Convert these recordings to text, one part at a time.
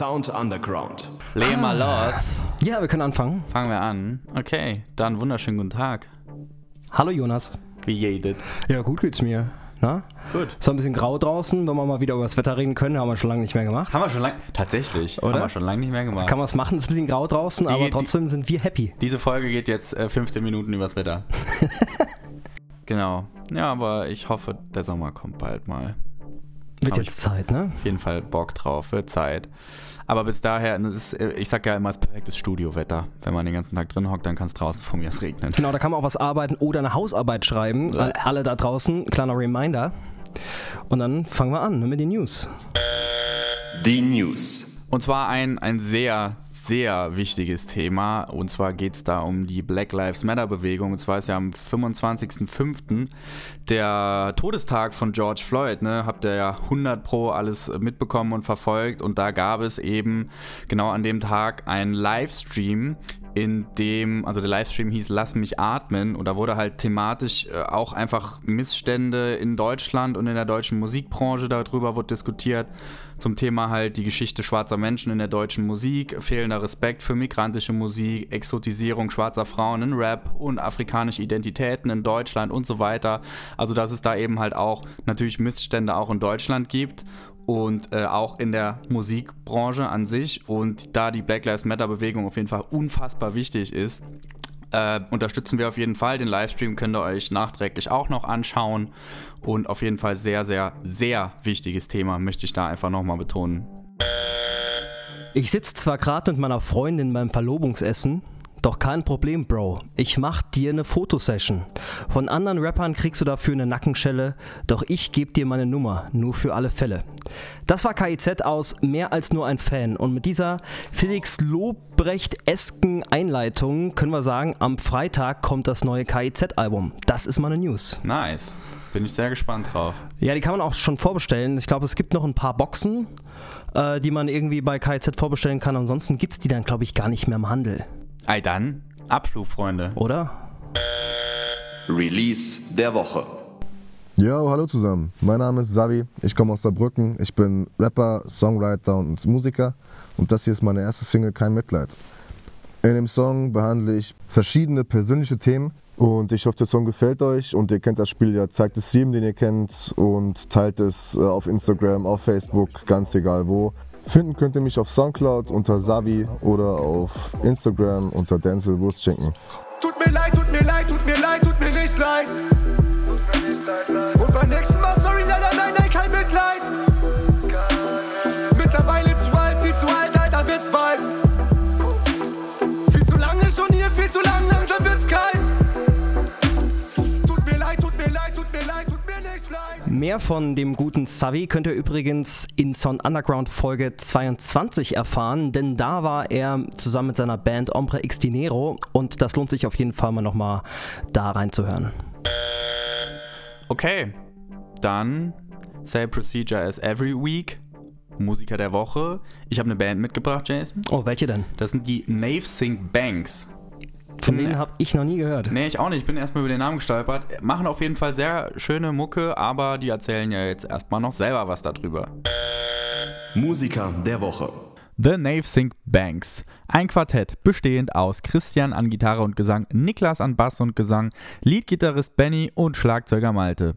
Sound Underground. Legen mal los. Ja, wir können anfangen. Fangen wir an. Okay, dann wunderschönen guten Tag. Hallo Jonas. Wie geht Ja, gut geht's mir. Na? Gut. So ein bisschen grau draußen, wenn wir mal wieder über das Wetter reden können, haben wir schon lange nicht mehr gemacht. Haben wir schon lange, tatsächlich, Oder? haben wir schon lange nicht mehr gemacht. Kann man es machen, es ist ein bisschen grau draußen, Die- aber die- trotzdem sind wir happy. Diese Folge geht jetzt äh, 15 Minuten übers Wetter. genau. Ja, aber ich hoffe, der Sommer kommt bald mal. Wird Hab jetzt Zeit, ne? Auf jeden Fall Bock drauf, wird Zeit. Aber bis daher, ist, äh, ich sag ja immer, es ist perfektes Studiowetter. Wenn man den ganzen Tag drin hockt, dann kann es draußen von mir aus regnen. Genau, da kann man auch was arbeiten oder eine Hausarbeit schreiben. An alle da draußen, kleiner Reminder. Und dann fangen wir an ne, mit den News. Die News. Und zwar ein, ein sehr, sehr wichtiges Thema. Und zwar geht es da um die Black Lives Matter Bewegung. Und zwar ist ja am 25.05. der Todestag von George Floyd. Ne? Habt ihr ja 100 Pro alles mitbekommen und verfolgt. Und da gab es eben genau an dem Tag einen Livestream, in dem, also der Livestream hieß Lass mich atmen und da wurde halt thematisch äh, auch einfach Missstände in Deutschland und in der deutschen Musikbranche darüber wurde diskutiert. Zum Thema halt die Geschichte schwarzer Menschen in der deutschen Musik, fehlender Respekt für migrantische Musik, Exotisierung schwarzer Frauen in Rap und afrikanische Identitäten in Deutschland und so weiter. Also dass es da eben halt auch natürlich Missstände auch in Deutschland gibt und äh, auch in der Musikbranche an sich. Und da die Black Lives Matter Bewegung auf jeden Fall unfassbar wichtig ist, äh, unterstützen wir auf jeden Fall. Den Livestream könnt ihr euch nachträglich auch noch anschauen. Und auf jeden Fall sehr, sehr, sehr wichtiges Thema, möchte ich da einfach nochmal betonen. Ich sitze zwar gerade mit meiner Freundin beim Verlobungsessen, doch kein Problem, Bro. Ich mach dir eine Fotosession. Von anderen Rappern kriegst du dafür eine Nackenschelle, doch ich geb dir meine Nummer, nur für alle Fälle. Das war KIZ aus Mehr als nur ein Fan und mit dieser Felix Lobrecht-esken Einleitung können wir sagen, am Freitag kommt das neue KIZ-Album. Das ist meine News. Nice. Bin ich sehr gespannt drauf. Ja, die kann man auch schon vorbestellen. Ich glaube, es gibt noch ein paar Boxen, äh, die man irgendwie bei KIZ vorbestellen kann. Ansonsten gibt es die dann, glaube ich, gar nicht mehr im Handel, Ey, dann Abflug, Freunde. oder? Release der Woche. Ja, hallo zusammen. Mein Name ist Savi, ich komme aus Saarbrücken. Ich bin Rapper, Songwriter und Musiker und das hier ist meine erste Single Kein Mitleid. In dem Song behandle ich verschiedene persönliche Themen und ich hoffe, der Song gefällt euch und ihr kennt das Spiel ja. Zeigt es jedem, den ihr kennt und teilt es äh, auf Instagram, auf Facebook, ganz egal wo. Finden könnt ihr mich auf Soundcloud unter Savi oder auf Instagram unter Denzel Wurstschinken. Tut mir leid, tut mir leid, tut mir leid, tut mir nicht leid. Und beim nächsten Mal, sorry, leider, nein, nein, kein Mitleid. Mittlerweile zu alt, viel zu alt, Alter, wird's bald. Viel zu lange schon hier, viel zu lang, langsam wird's kalt. Tut mir leid, tut mir leid, tut mir leid, tut mir nicht leid. Mehr von dem guten Savi könnt ihr übrigens in Sound Underground Folge 22 erfahren, denn da war er zusammen mit seiner Band Ombre X Dinero und das lohnt sich auf jeden Fall mal nochmal da reinzuhören. Okay, dann same procedure as every week. Musiker der Woche. Ich habe eine Band mitgebracht, Jason. Oh, welche denn? Das sind die Nave Sync Banks. Von denen habe ich noch nie gehört. Nee, ich auch nicht. Ich bin erstmal über den Namen gestolpert. Machen auf jeden Fall sehr schöne Mucke, aber die erzählen ja jetzt erstmal noch selber was darüber. Musiker der Woche. The Nave Sync Banks. Ein Quartett bestehend aus Christian an Gitarre und Gesang, Niklas an Bass und Gesang, Leadgitarrist Benny und Schlagzeuger Malte.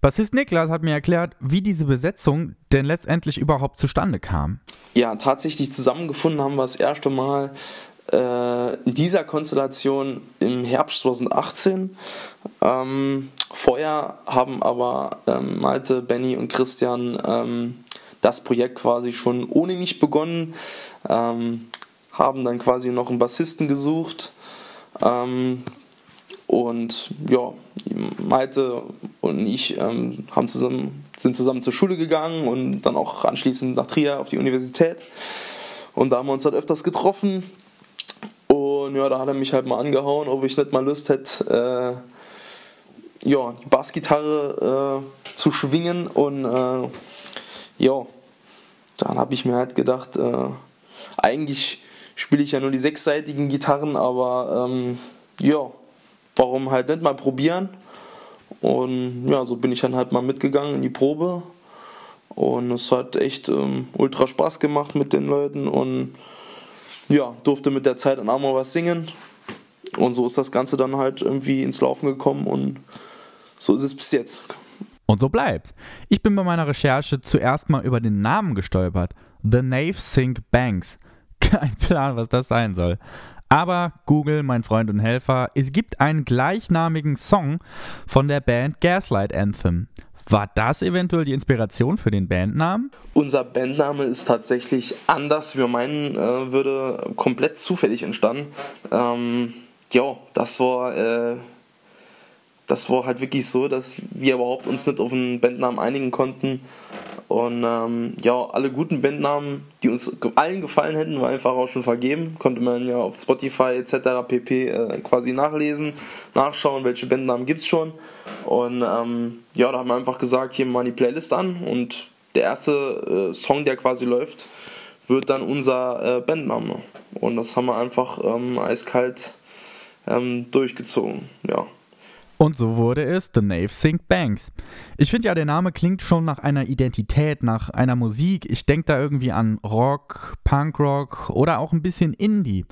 Bassist Niklas hat mir erklärt, wie diese Besetzung denn letztendlich überhaupt zustande kam. ja, tatsächlich zusammengefunden haben wir das erste Mal äh, in dieser Konstellation im Herbst 2018. Ähm, vorher haben aber ähm, Malte, Benny und Christian ähm, das Projekt quasi schon ohne mich begonnen, ähm, haben dann quasi noch einen Bassisten gesucht. Ähm, und ja, Malte und ich ähm, haben zusammen, sind zusammen zur Schule gegangen und dann auch anschließend nach Trier auf die Universität. Und da haben wir uns halt öfters getroffen. Und ja, da hat er mich halt mal angehauen, ob ich nicht mal Lust hätte, äh, ja, die Bassgitarre äh, zu schwingen. Und äh, ja, dann habe ich mir halt gedacht, äh, eigentlich spiele ich ja nur die sechsseitigen Gitarren, aber ähm, ja, warum halt nicht mal probieren? Und ja, so bin ich dann halt mal mitgegangen in die Probe. Und es hat echt ähm, ultra Spaß gemacht mit den Leuten und ja, durfte mit der Zeit auch mal was singen. Und so ist das Ganze dann halt irgendwie ins Laufen gekommen und so ist es bis jetzt. Und so bleibt. Ich bin bei meiner Recherche zuerst mal über den Namen gestolpert. The Nave Sync Banks. Kein Plan, was das sein soll. Aber Google, mein Freund und Helfer, es gibt einen gleichnamigen Song von der Band Gaslight Anthem. War das eventuell die Inspiration für den Bandnamen? Unser Bandname ist tatsächlich anders, wie man meinen äh, würde, komplett zufällig entstanden. Ähm, ja, das war, äh, das war halt wirklich so, dass wir überhaupt uns nicht auf einen Bandnamen einigen konnten. Und ähm, ja, alle guten Bandnamen, die uns allen gefallen hätten, war einfach auch schon vergeben. Konnte man ja auf Spotify etc. pp. Äh, quasi nachlesen, nachschauen, welche Bandnamen gibt es schon. Und ähm, ja, da haben wir einfach gesagt, hier mal die Playlist an und der erste äh, Song, der quasi läuft, wird dann unser äh, Bandname. Und das haben wir einfach ähm, eiskalt ähm, durchgezogen, ja. Und so wurde es The Nave Sync Banks. Ich finde ja, der Name klingt schon nach einer Identität, nach einer Musik. Ich denke da irgendwie an Rock, Punkrock oder auch ein bisschen Indie.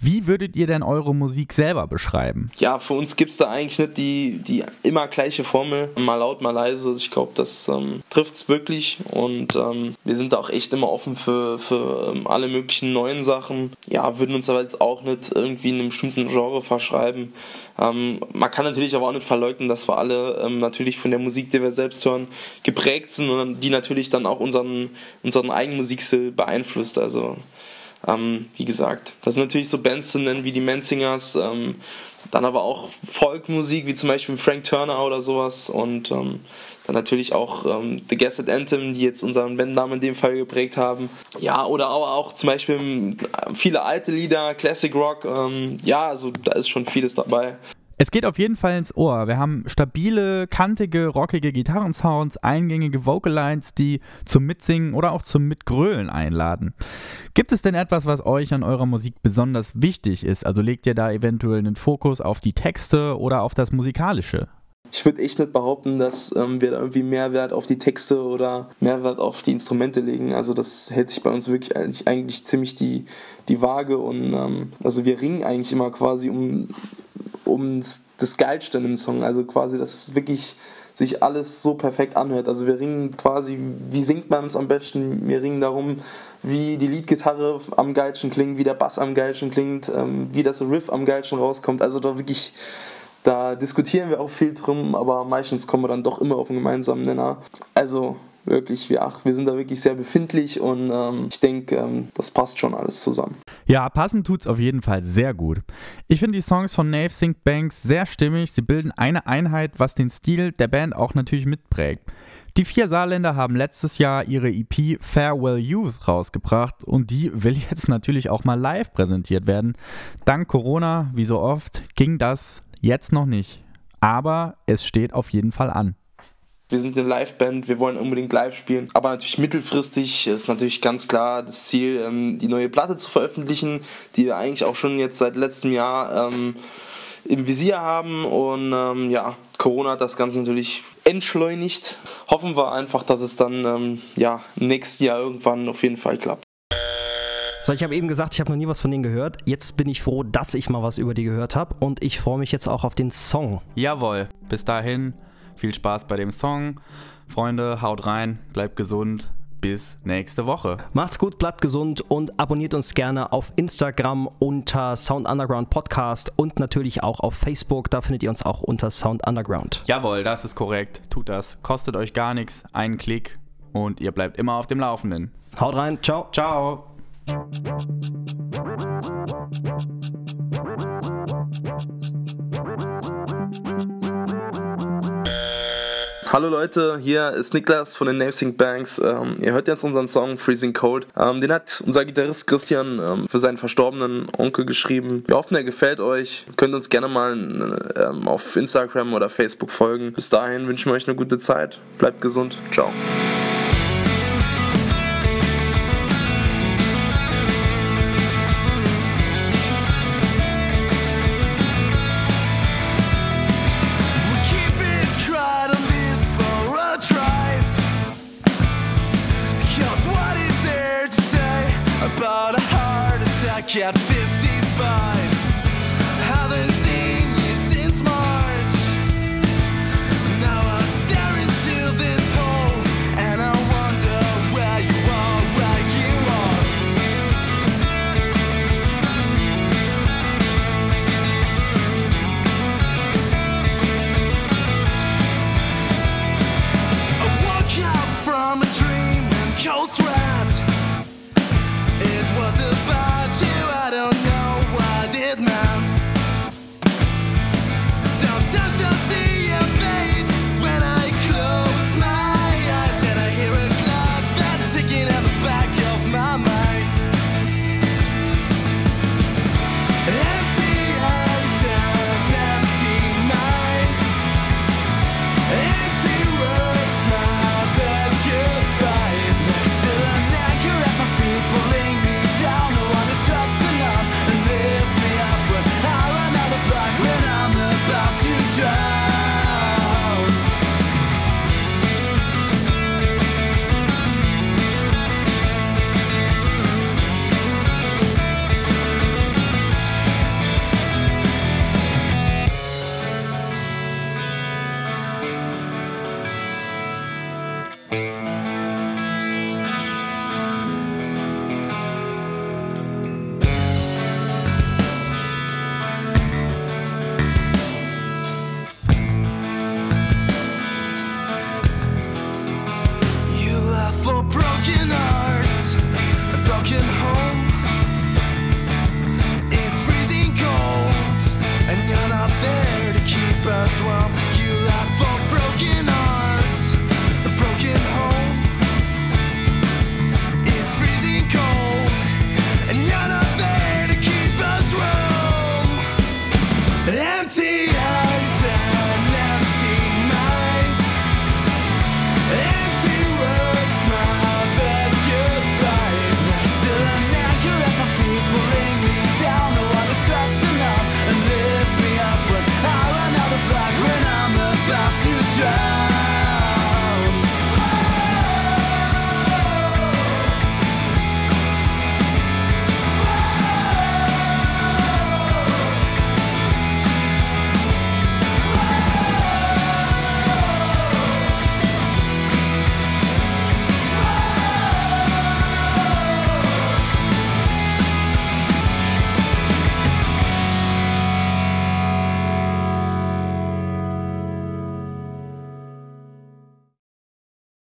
Wie würdet ihr denn eure Musik selber beschreiben? Ja, für uns gibt es da eigentlich nicht die, die immer gleiche Formel. Mal laut, mal leise. Ich glaube, das ähm, trifft es wirklich. Und ähm, wir sind da auch echt immer offen für, für ähm, alle möglichen neuen Sachen. Ja, würden uns aber jetzt auch nicht irgendwie in einem bestimmten Genre verschreiben. Ähm, man kann natürlich aber auch nicht verleugnen, dass wir alle ähm, natürlich von der Musik, die wir selbst hören, geprägt sind und die natürlich dann auch unseren, unseren eigenen Musikstil beeinflusst. Also ähm, wie gesagt, das sind natürlich so Bands zu nennen wie die Mansingers, ähm, dann aber auch Folkmusik wie zum Beispiel Frank Turner oder sowas und ähm, dann natürlich auch ähm, The Guessed Anthem, die jetzt unseren Bandnamen in dem Fall geprägt haben. Ja, oder aber auch zum Beispiel ähm, viele alte Lieder, Classic Rock. Ähm, ja, also da ist schon vieles dabei. Es geht auf jeden Fall ins Ohr. Wir haben stabile, kantige, rockige Gitarrensounds, eingängige Vocalines, die zum Mitsingen oder auch zum Mitgrölen einladen. Gibt es denn etwas, was euch an eurer Musik besonders wichtig ist? Also legt ihr da eventuell einen Fokus auf die Texte oder auf das Musikalische? Ich würde echt nicht behaupten, dass ähm, wir da irgendwie Mehrwert auf die Texte oder Mehrwert auf die Instrumente legen. Also das hält sich bei uns wirklich eigentlich, eigentlich ziemlich die, die Waage und ähm, also wir ringen eigentlich immer quasi um, um das Geilste im Song. Also quasi, dass wirklich sich alles so perfekt anhört. Also wir ringen quasi, wie singt man es am besten? Wir ringen darum, wie die Leadgitarre am geilsten klingt, wie der Bass am geilsten klingt, ähm, wie das Riff am geilsten rauskommt. Also da wirklich da diskutieren wir auch viel drum, aber meistens kommen wir dann doch immer auf einen gemeinsamen Nenner. Also wirklich, wir, ach, wir sind da wirklich sehr befindlich und ähm, ich denke, ähm, das passt schon alles zusammen. Ja, passend tut's auf jeden Fall sehr gut. Ich finde die Songs von Nave Sync Banks sehr stimmig. Sie bilden eine Einheit, was den Stil der Band auch natürlich mitprägt. Die vier Saarländer haben letztes Jahr ihre EP Farewell Youth rausgebracht und die will jetzt natürlich auch mal live präsentiert werden. Dank Corona, wie so oft, ging das Jetzt noch nicht. Aber es steht auf jeden Fall an. Wir sind eine Liveband, wir wollen unbedingt live spielen. Aber natürlich mittelfristig ist natürlich ganz klar das Ziel, ähm, die neue Platte zu veröffentlichen, die wir eigentlich auch schon jetzt seit letztem Jahr ähm, im Visier haben. Und ähm, ja, Corona hat das Ganze natürlich entschleunigt. Hoffen wir einfach, dass es dann ja, nächstes Jahr irgendwann auf jeden Fall klappt. So, ich habe eben gesagt, ich habe noch nie was von denen gehört. Jetzt bin ich froh, dass ich mal was über die gehört habe und ich freue mich jetzt auch auf den Song. Jawohl, bis dahin viel Spaß bei dem Song. Freunde, haut rein, bleibt gesund. Bis nächste Woche. Macht's gut, bleibt gesund und abonniert uns gerne auf Instagram unter Sound Underground Podcast und natürlich auch auf Facebook. Da findet ihr uns auch unter Sound Underground. Jawohl, das ist korrekt. Tut das. Kostet euch gar nichts. Einen Klick und ihr bleibt immer auf dem Laufenden. Haut rein. Ciao. Ciao. Hallo Leute, hier ist Niklas von den Navesink Banks. Ähm, ihr hört jetzt unseren Song Freezing Cold. Ähm, den hat unser Gitarrist Christian ähm, für seinen verstorbenen Onkel geschrieben. Wir hoffen, er gefällt euch. Ihr könnt uns gerne mal ähm, auf Instagram oder Facebook folgen. Bis dahin wünschen wir euch eine gute Zeit. Bleibt gesund. Ciao. like I'd feel